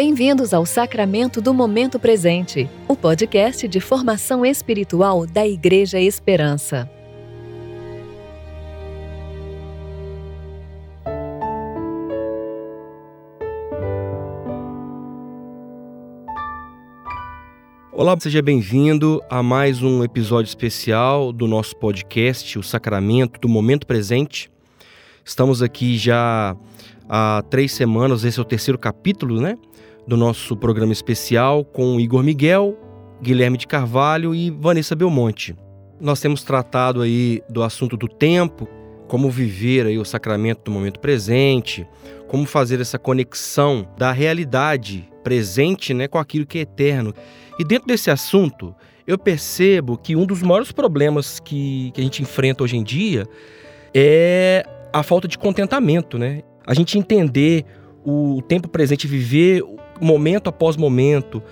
Bem-vindos ao Sacramento do Momento Presente, o podcast de formação espiritual da Igreja Esperança. Olá, seja bem-vindo a mais um episódio especial do nosso podcast, o Sacramento do Momento Presente. Estamos aqui já há três semanas, esse é o terceiro capítulo, né? Do nosso programa especial com Igor Miguel, Guilherme de Carvalho e Vanessa Belmonte. Nós temos tratado aí do assunto do tempo, como viver aí o sacramento do momento presente, como fazer essa conexão da realidade presente né, com aquilo que é eterno. E dentro desse assunto, eu percebo que um dos maiores problemas que, que a gente enfrenta hoje em dia é a falta de contentamento, né? A gente entender o tempo presente, viver momento após momento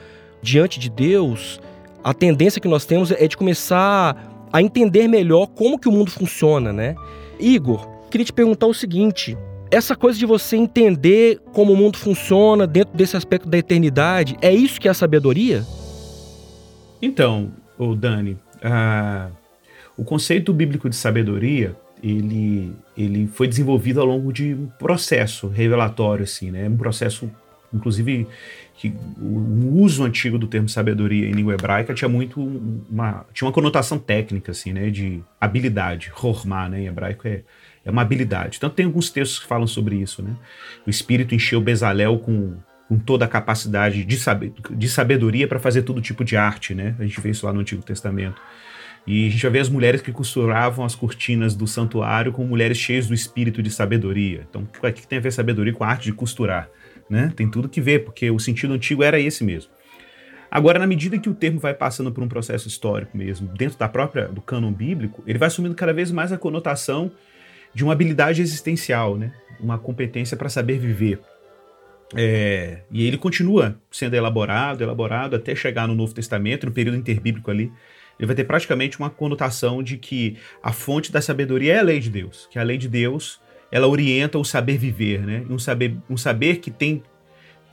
diante de Deus, a tendência que nós temos é de começar a entender melhor como que o mundo funciona, né? Igor, queria te perguntar o seguinte: essa coisa de você entender como o mundo funciona dentro desse aspecto da eternidade, é isso que é a sabedoria? Então, o Dani, o conceito bíblico de sabedoria ele, ele foi desenvolvido ao longo de um processo revelatório, assim, né? Um processo, inclusive, que o uso antigo do termo sabedoria em língua hebraica tinha muito uma, tinha uma conotação técnica, assim, né? De habilidade, hormá, né? Em hebraico é, é uma habilidade. Então tem alguns textos que falam sobre isso, né? O Espírito encheu Bezalel com, com toda a capacidade de, saber, de sabedoria para fazer todo tipo de arte, né? A gente vê isso lá no Antigo Testamento. E a gente vai ver as mulheres que costuravam as cortinas do santuário com mulheres cheias do espírito de sabedoria. Então, o que tem a ver sabedoria com a arte de costurar? Né? Tem tudo que ver, porque o sentido antigo era esse mesmo. Agora, na medida que o termo vai passando por um processo histórico mesmo, dentro da própria do cânon bíblico, ele vai assumindo cada vez mais a conotação de uma habilidade existencial, né? uma competência para saber viver. É, e ele continua sendo elaborado, elaborado, até chegar no Novo Testamento, no período interbíblico ali, ele vai ter praticamente uma conotação de que a fonte da sabedoria é a lei de Deus, que a lei de Deus ela orienta o saber viver, né? Um saber, um saber que tem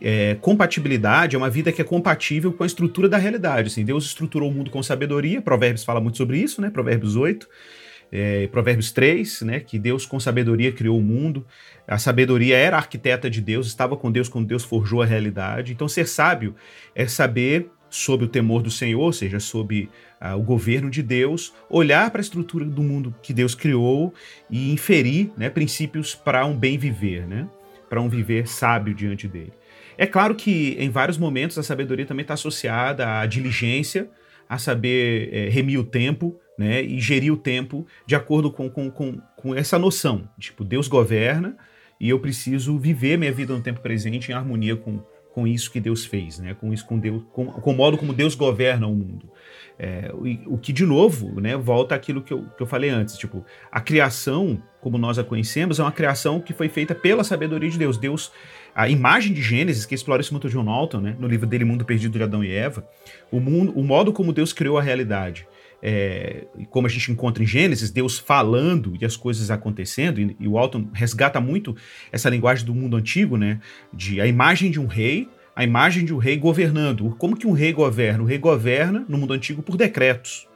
é, compatibilidade, é uma vida que é compatível com a estrutura da realidade. Assim, Deus estruturou o mundo com sabedoria, Provérbios fala muito sobre isso, né? Provérbios 8, é, Provérbios 3, né? Que Deus com sabedoria criou o mundo. A sabedoria era arquiteta de Deus, estava com Deus quando Deus forjou a realidade. Então, ser sábio é saber sob o temor do Senhor, ou seja, sob ah, o governo de Deus, olhar para a estrutura do mundo que Deus criou e inferir né, princípios para um bem viver, né, para um viver sábio diante dele. É claro que em vários momentos a sabedoria também está associada à diligência, a saber é, remir o tempo, né, e gerir o tempo de acordo com, com, com, com essa noção. Tipo, Deus governa e eu preciso viver minha vida no tempo presente em harmonia com, com isso que Deus fez, né? com isso com Deus, com, com o modo como Deus governa o mundo. É, o, o, que, de novo, né, volta àquilo que eu, que eu falei antes. Tipo, a criação, como nós a conhecemos, é uma criação que foi feita pela sabedoria de Deus. Deus, a imagem de Gênesis, que explora isso muito John Alton, né, no livro dele Mundo Perdido de Adão e Eva, o, mundo, o modo como Deus criou a realidade. É, como a gente encontra em Gênesis, Deus falando e as coisas acontecendo, e, e o Alton resgata muito essa linguagem do mundo antigo, né? De a imagem de um rei, a imagem de um rei governando. Como que um rei governa? O rei governa, no mundo antigo, por decretos.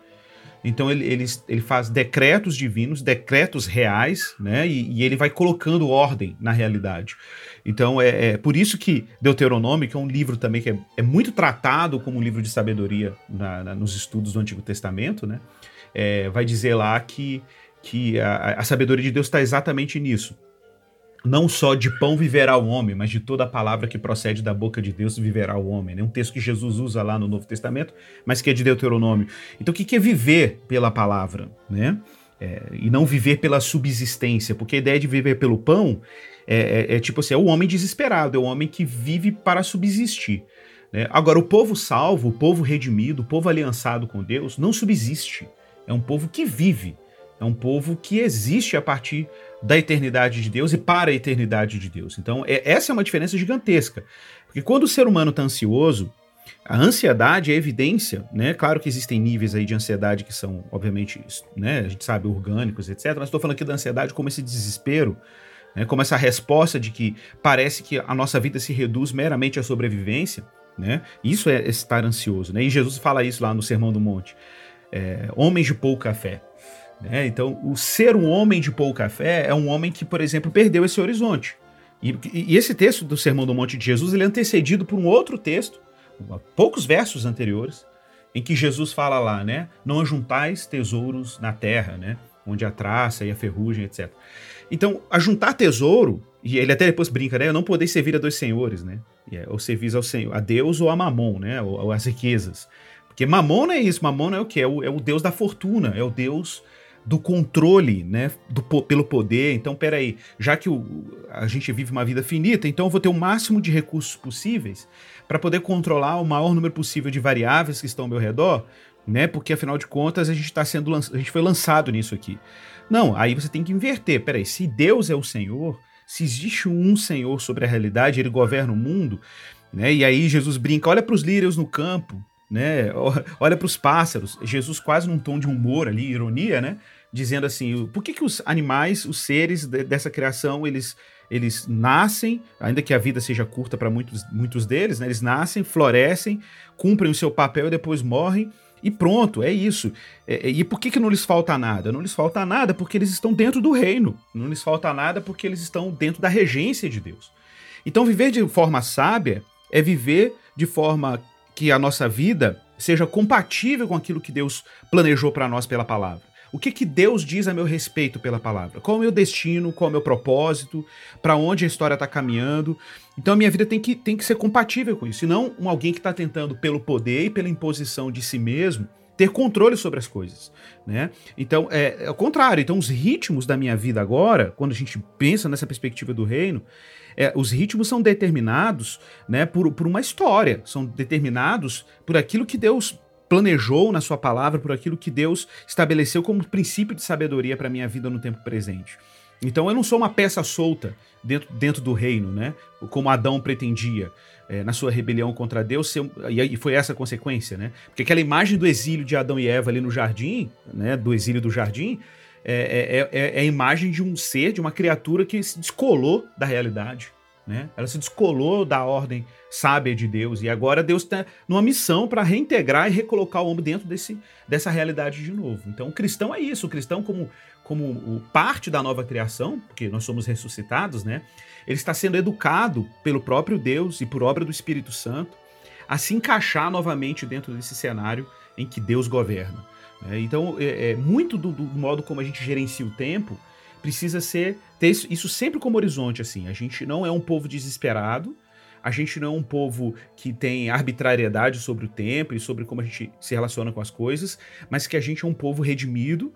Então ele, ele, ele faz decretos divinos, decretos reais, né? E, e ele vai colocando ordem na realidade. Então é, é, por isso que Deuteronômio, que é um livro também que é, é muito tratado como um livro de sabedoria na, na, nos estudos do Antigo Testamento, né? É, vai dizer lá que, que a, a sabedoria de Deus está exatamente nisso. Não só de pão viverá o homem, mas de toda a palavra que procede da boca de Deus viverá o homem. É né? um texto que Jesus usa lá no Novo Testamento, mas que é de Deuteronômio. Então o que é viver pela palavra? Né? É, e não viver pela subsistência, porque a ideia de viver pelo pão é, é, é, tipo assim, é o homem desesperado, é o homem que vive para subsistir. Né? Agora, o povo salvo, o povo redimido, o povo aliançado com Deus, não subsiste. É um povo que vive. É um povo que existe a partir da eternidade de Deus e para a eternidade de Deus. Então, é, essa é uma diferença gigantesca. Porque quando o ser humano está ansioso, a ansiedade é evidência, né? Claro que existem níveis aí de ansiedade que são, obviamente, né, a gente sabe, orgânicos, etc. Mas estou falando aqui da ansiedade como esse desespero né, como essa resposta de que parece que a nossa vida se reduz meramente à sobrevivência, né? Isso é estar ansioso, né? E Jesus fala isso lá no Sermão do Monte. É, homens de pouca fé. Né? Então, o ser um homem de pouca fé é um homem que, por exemplo, perdeu esse horizonte. E, e, esse texto do Sermão do Monte de Jesus ele é antecedido por um outro texto, poucos versos anteriores, em que Jesus fala lá, né? Não ajuntais tesouros na terra, né? Onde a traça e a ferrugem, etc. Então, ajuntar tesouro, e ele até depois brinca, né? Eu não podeis servir a dois senhores, né? É, ou servir ao Senhor, a Deus ou a Mamon, né? Ou, ou as riquezas. Porque Mamon é isso, Mamon é o que? É o, é o Deus da fortuna, é o Deus do controle, né, do, pelo poder. Então, peraí, já que o, a gente vive uma vida finita, então eu vou ter o máximo de recursos possíveis para poder controlar o maior número possível de variáveis que estão ao meu redor, né? Porque afinal de contas a gente está sendo a gente foi lançado nisso aqui. Não, aí você tem que inverter. Peraí, se Deus é o Senhor, se existe um Senhor sobre a realidade, ele governa o mundo, né? E aí Jesus brinca, olha para os lírios no campo, né? Olha para os pássaros. Jesus quase num tom de humor ali, ironia, né? Dizendo assim, por que, que os animais, os seres de, dessa criação, eles, eles nascem, ainda que a vida seja curta para muitos, muitos deles, né, eles nascem, florescem, cumprem o seu papel e depois morrem, e pronto, é isso. É, é, e por que, que não lhes falta nada? Não lhes falta nada porque eles estão dentro do reino. Não lhes falta nada porque eles estão dentro da regência de Deus. Então, viver de forma sábia é viver de forma que a nossa vida seja compatível com aquilo que Deus planejou para nós pela palavra. O que, que Deus diz a meu respeito pela palavra? Qual é o meu destino? Qual é o meu propósito? Para onde a história está caminhando? Então a minha vida tem que, tem que ser compatível com isso. E não um alguém que está tentando, pelo poder e pela imposição de si mesmo, ter controle sobre as coisas, né? Então, é, é o contrário. Então, os ritmos da minha vida agora, quando a gente pensa nessa perspectiva do reino, é, os ritmos são determinados, né, por, por uma história, são determinados por aquilo que Deus planejou na sua palavra, por aquilo que Deus estabeleceu como princípio de sabedoria para minha vida no tempo presente. Então eu não sou uma peça solta dentro, dentro do reino, né? Como Adão pretendia é, na sua rebelião contra Deus, e foi essa a consequência, né? Porque aquela imagem do exílio de Adão e Eva ali no jardim, né? Do exílio do jardim, é, é, é, é a imagem de um ser, de uma criatura que se descolou da realidade, né? Ela se descolou da ordem sábia de Deus e agora Deus está numa missão para reintegrar e recolocar o homem dentro desse, dessa realidade de novo. Então, o cristão é isso. O cristão, como, como parte da nova criação, porque nós somos ressuscitados, né? Ele está sendo educado pelo próprio Deus e por obra do Espírito Santo a se encaixar novamente dentro desse cenário em que Deus governa. Né? Então, é, é muito do, do modo como a gente gerencia o tempo precisa ser ter isso, isso sempre como horizonte assim. A gente não é um povo desesperado, a gente não é um povo que tem arbitrariedade sobre o tempo e sobre como a gente se relaciona com as coisas, mas que a gente é um povo redimido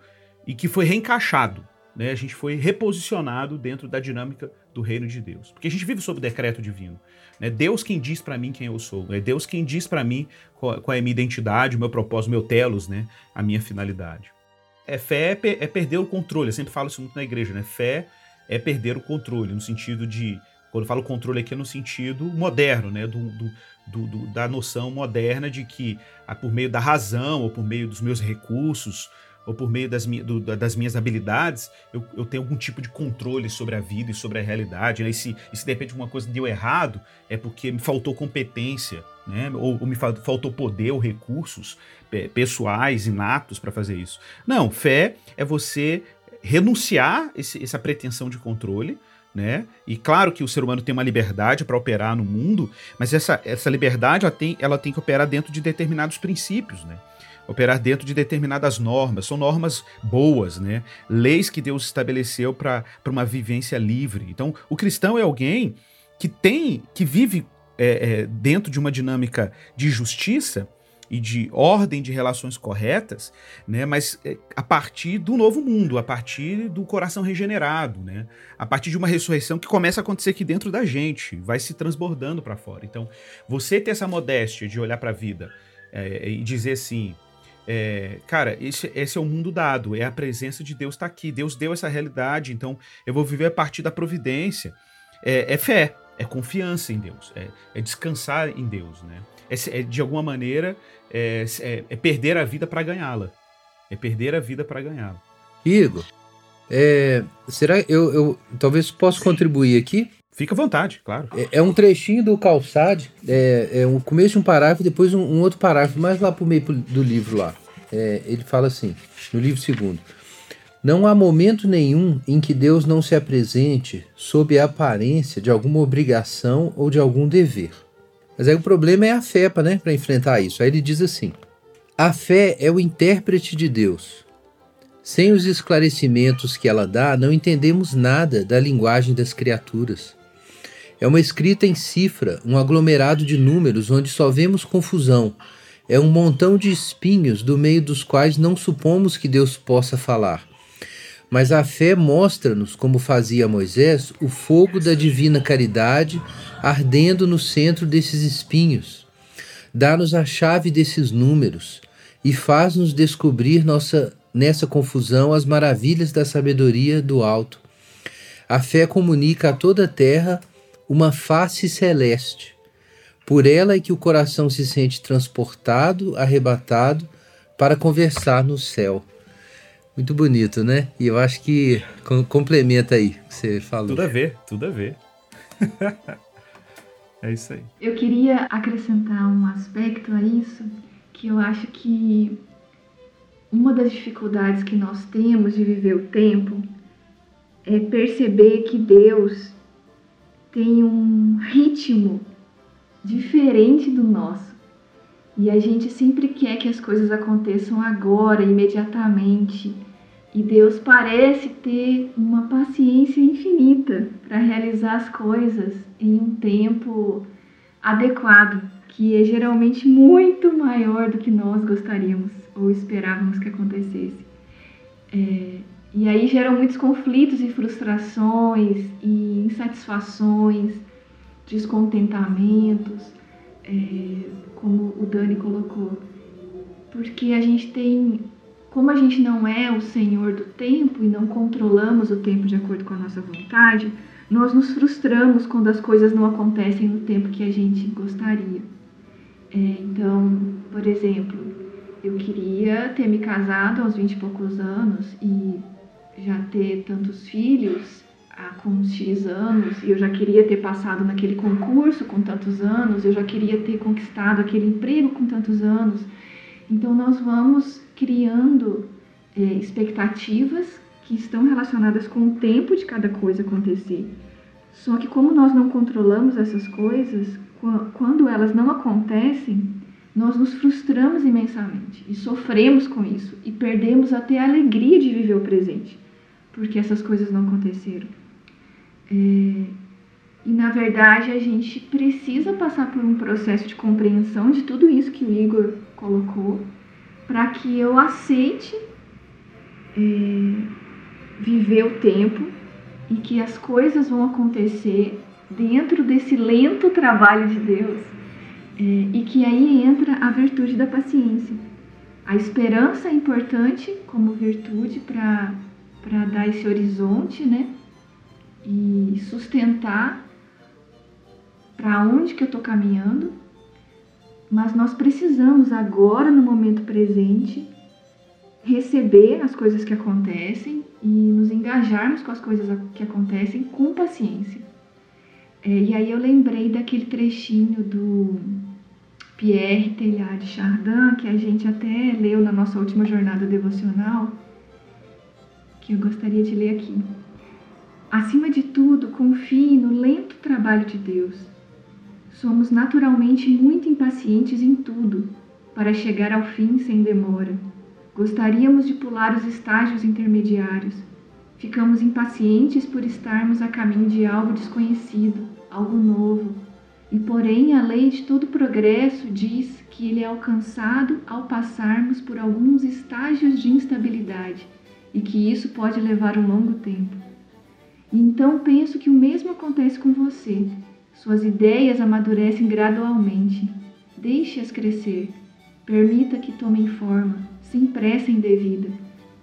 e que foi reencaixado. Né? A gente foi reposicionado dentro da dinâmica do reino de Deus. Porque a gente vive sob o decreto divino. É Deus quem diz para mim quem eu sou. É Deus quem diz para mim qual, qual, é a minha identidade, o meu propósito, o meu telos, né? a minha finalidade. É fé é, é perder o controle. Eu sempre falo isso muito na igreja, né? Fé é perder o controle, no sentido de. Quando eu falo controle aqui é no sentido moderno, né? Do, do, do, da noção moderna de que ah, por meio da razão ou por meio dos meus recursos ou por meio das, do, das minhas habilidades, eu, eu, tenho algum tipo de controle sobre a vida e sobre a realidade. Né? E, se, e se de repente uma coisa deu errado, é porque me faltou competência, né? ou, ou me faltou poder ou recursos pessoais, inatos para fazer isso. Não, fé é você renunciar esse, essa pretensão de controle. Né? E claro que o ser humano tem uma liberdade para operar no mundo, mas essa, essa liberdade ela tem, ela tem que operar dentro de determinados princípios, né? Operar dentro de determinadas normas, são normas boas, né? Leis que Deus estabeleceu para uma vivência livre. Então, o cristão é alguém que tem, que vive é, é, dentro de uma dinâmica de justiça e de ordem de relações corretas, né? Mas é, a partir do novo mundo, a partir do coração regenerado, né? A partir de uma ressurreição que começa a acontecer aqui dentro da gente, vai se transbordando para fora. Então, você ter essa modéstia de olhar para a vida é, e dizer assim, é, cara, esse, esse, é o mundo dado, é a presença de Deus está aqui. Deus deu essa realidade, então eu vou viver a partir da providência. É, é fé, é confiança em Deus, é, é descansar em Deus, né? É, é de alguma maneira é, é, é perder a vida para ganhá-la, é perder a vida para ganhá-la. Igor, será eu, eu talvez posso contribuir aqui? Fica à vontade, claro. É, é um trechinho do Calçade, é, é um começo de um parágrafo e depois um, um, outro parágrafo, mais lá para o meio do livro lá. É, ele fala assim, no livro segundo. Não há momento nenhum em que Deus não se apresente sob a aparência de alguma obrigação ou de algum dever. Mas aí o problema é a fé né, para enfrentar isso. Aí ele diz assim: a fé é o intérprete de Deus. Sem os esclarecimentos que ela dá, não entendemos nada da linguagem das criaturas. É uma escrita em cifra, um aglomerado de números onde só vemos confusão. É um montão de espinhos do meio dos quais não supomos que Deus possa falar. Mas a fé mostra-nos, como fazia Moisés, o fogo da divina caridade ardendo no centro desses espinhos. Dá-nos a chave desses números e faz-nos descobrir nossa, nessa confusão as maravilhas da sabedoria do alto. A fé comunica a toda a terra uma face celeste. Por ela é que o coração se sente transportado, arrebatado, para conversar no céu. Muito bonito, né? E eu acho que complementa aí o que você falou. Tudo a ver, tudo a ver. é isso aí. Eu queria acrescentar um aspecto a isso, que eu acho que uma das dificuldades que nós temos de viver o tempo é perceber que Deus tem um ritmo diferente do nosso. E a gente sempre quer que as coisas aconteçam agora, imediatamente. E Deus parece ter uma paciência infinita para realizar as coisas em um tempo adequado, que é geralmente muito maior do que nós gostaríamos ou esperávamos que acontecesse. É, e aí geram muitos conflitos e frustrações e insatisfações, descontentamentos é, como o Dani colocou, porque a gente tem, como a gente não é o senhor do tempo e não controlamos o tempo de acordo com a nossa vontade, nós nos frustramos quando as coisas não acontecem no tempo que a gente gostaria. É, então, por exemplo, eu queria ter me casado aos 20 e poucos anos e já ter tantos filhos há com uns X anos, e eu já queria ter passado naquele concurso com tantos anos, eu já queria ter conquistado aquele emprego com tantos anos. Então, nós vamos criando é, expectativas que estão relacionadas com o tempo de cada coisa acontecer. Só que, como nós não controlamos essas coisas, quando elas não acontecem, nós nos frustramos imensamente e sofremos com isso e perdemos até a alegria de viver o presente, porque essas coisas não aconteceram. É, e na verdade a gente precisa passar por um processo de compreensão de tudo isso que o Igor colocou, para que eu aceite é, viver o tempo e que as coisas vão acontecer dentro desse lento trabalho de Deus é, e que aí entra a virtude da paciência. A esperança é importante como virtude para dar esse horizonte, né? e sustentar para onde que eu estou caminhando, mas nós precisamos agora, no momento presente, receber as coisas que acontecem e nos engajarmos com as coisas que acontecem com paciência. É, e aí eu lembrei daquele trechinho do Pierre Teilhard de Chardin, que a gente até leu na nossa última jornada devocional, eu gostaria de ler aqui. Acima de tudo, confie no lento trabalho de Deus. Somos naturalmente muito impacientes em tudo, para chegar ao fim sem demora. Gostaríamos de pular os estágios intermediários. Ficamos impacientes por estarmos a caminho de algo desconhecido, algo novo. E porém, a lei de todo progresso diz que ele é alcançado ao passarmos por alguns estágios de instabilidade e que isso pode levar um longo tempo. Então penso que o mesmo acontece com você. Suas ideias amadurecem gradualmente. Deixe-as crescer. Permita que tomem forma, sem pressa indevida.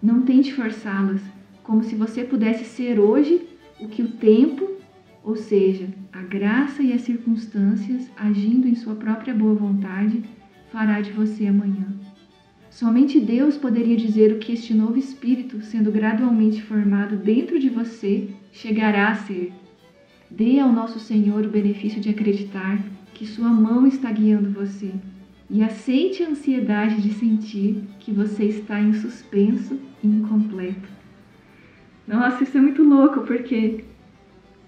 Não tente forçá-las, como se você pudesse ser hoje o que o tempo, ou seja, a graça e as circunstâncias, agindo em sua própria boa vontade, fará de você amanhã. Somente Deus poderia dizer o que este novo espírito, sendo gradualmente formado dentro de você, chegará a ser. Dê ao nosso Senhor o benefício de acreditar que Sua mão está guiando você e aceite a ansiedade de sentir que você está em suspenso e incompleto. Nossa, isso é muito louco, porque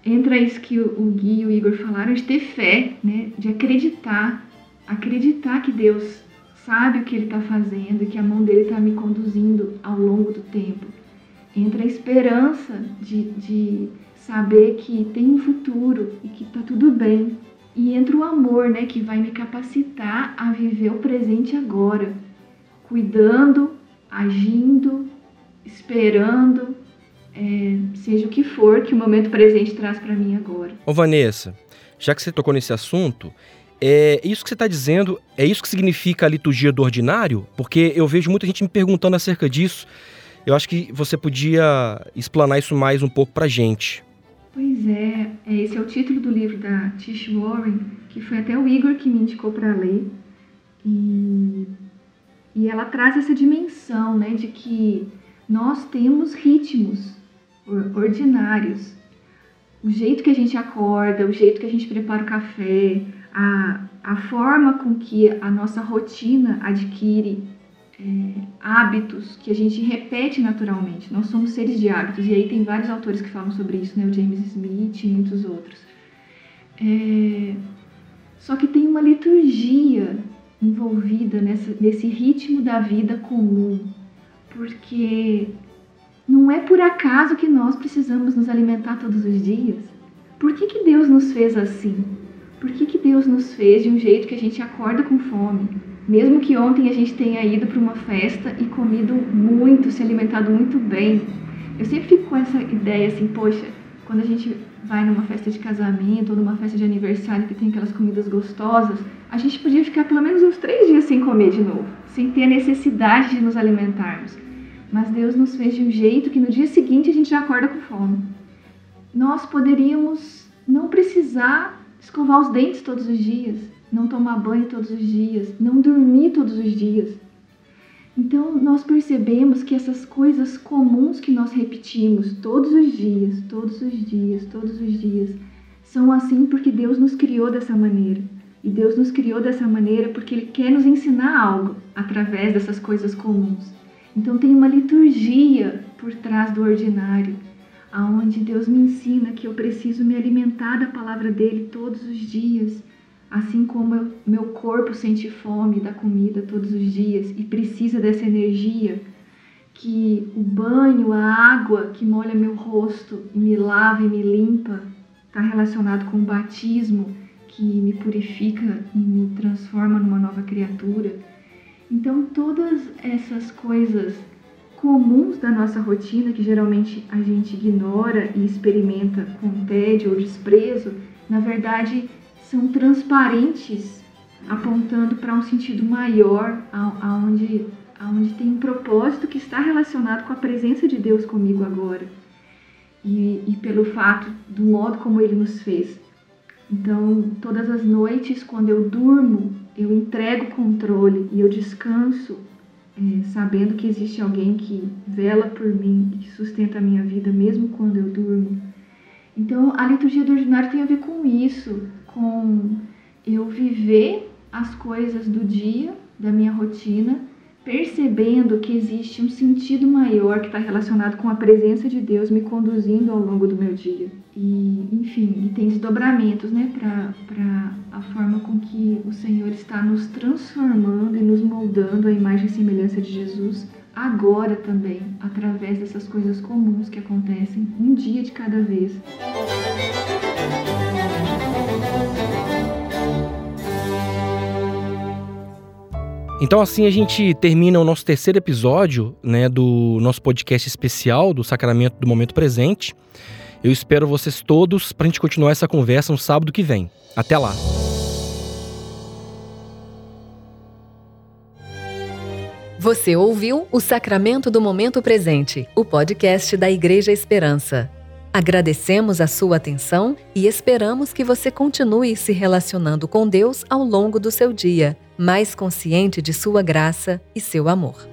entra isso que o Gui e o Igor falaram de ter fé, né? De acreditar, acreditar que Deus sabe o que Ele está fazendo e que a mão dele está me conduzindo ao longo do tempo. Entra a esperança de, de saber que tem um futuro e que está tudo bem. E entra o amor, né, que vai me capacitar a viver o presente agora, cuidando, agindo, esperando, é, seja o que for que o momento presente traz para mim agora. Ô Vanessa, já que você tocou nesse assunto, é isso que você está dizendo, é isso que significa a liturgia do ordinário? Porque eu vejo muita gente me perguntando acerca disso. Eu acho que você podia explanar isso mais um pouco para gente. Pois é, esse é o título do livro da Tish Warren, que foi até o Igor que me indicou para ler. E, e ela traz essa dimensão, né, de que nós temos ritmos ordinários. O jeito que a gente acorda, o jeito que a gente prepara o café, a, a forma com que a nossa rotina adquire é, hábitos que a gente repete naturalmente. Nós somos seres de hábitos, e aí tem vários autores que falam sobre isso, né? o James Smith e muitos outros. É, só que tem uma liturgia envolvida nessa, nesse ritmo da vida comum, porque não é por acaso que nós precisamos nos alimentar todos os dias. Por que, que Deus nos fez assim? Por que, que Deus nos fez de um jeito que a gente acorda com fome? Mesmo que ontem a gente tenha ido para uma festa e comido muito, se alimentado muito bem. Eu sempre fico com essa ideia assim, poxa, quando a gente vai numa festa de casamento ou numa festa de aniversário que tem aquelas comidas gostosas, a gente podia ficar pelo menos uns três dias sem comer de novo, sem ter a necessidade de nos alimentarmos. Mas Deus nos fez de um jeito que no dia seguinte a gente já acorda com fome. Nós poderíamos não precisar escovar os dentes todos os dias, não tomar banho todos os dias, não dormir todos os dias. Então nós percebemos que essas coisas comuns que nós repetimos todos os dias, todos os dias, todos os dias, são assim porque Deus nos criou dessa maneira. E Deus nos criou dessa maneira porque Ele quer nos ensinar algo através dessas coisas comuns. Então tem uma liturgia por trás do ordinário, aonde Deus me ensina que eu preciso me alimentar da palavra dele todos os dias, assim como eu, meu corpo sente fome da comida todos os dias e precisa dessa energia que o banho, a água que molha meu rosto e me lava e me limpa está relacionado com o batismo que me purifica e me transforma numa nova criatura. Então, todas essas coisas comuns da nossa rotina, que geralmente a gente ignora e experimenta com tédio ou desprezo, na verdade são transparentes, apontando para um sentido maior, aonde, aonde tem um propósito que está relacionado com a presença de Deus comigo agora. E, e pelo fato do modo como Ele nos fez. Então, todas as noites, quando eu durmo, eu entrego o controle e eu descanso é, sabendo que existe alguém que vela por mim, que sustenta a minha vida mesmo quando eu durmo. Então, a liturgia do ordinário tem a ver com isso, com eu viver as coisas do dia, da minha rotina, percebendo que existe um sentido maior que está relacionado com a presença de Deus me conduzindo ao longo do meu dia. E, enfim, e tem desdobramentos, né, para a forma com que o Senhor está nos transformando e nos moldando a imagem e semelhança de Jesus agora também, através dessas coisas comuns que acontecem um dia de cada vez. Então assim a gente termina o nosso terceiro episódio, né, do nosso podcast especial do Sacramento do Momento Presente. Eu espero vocês todos para a gente continuar essa conversa no sábado que vem. Até lá. Você ouviu o Sacramento do Momento Presente, o podcast da Igreja Esperança. Agradecemos a sua atenção e esperamos que você continue se relacionando com Deus ao longo do seu dia mais consciente de sua graça e seu amor.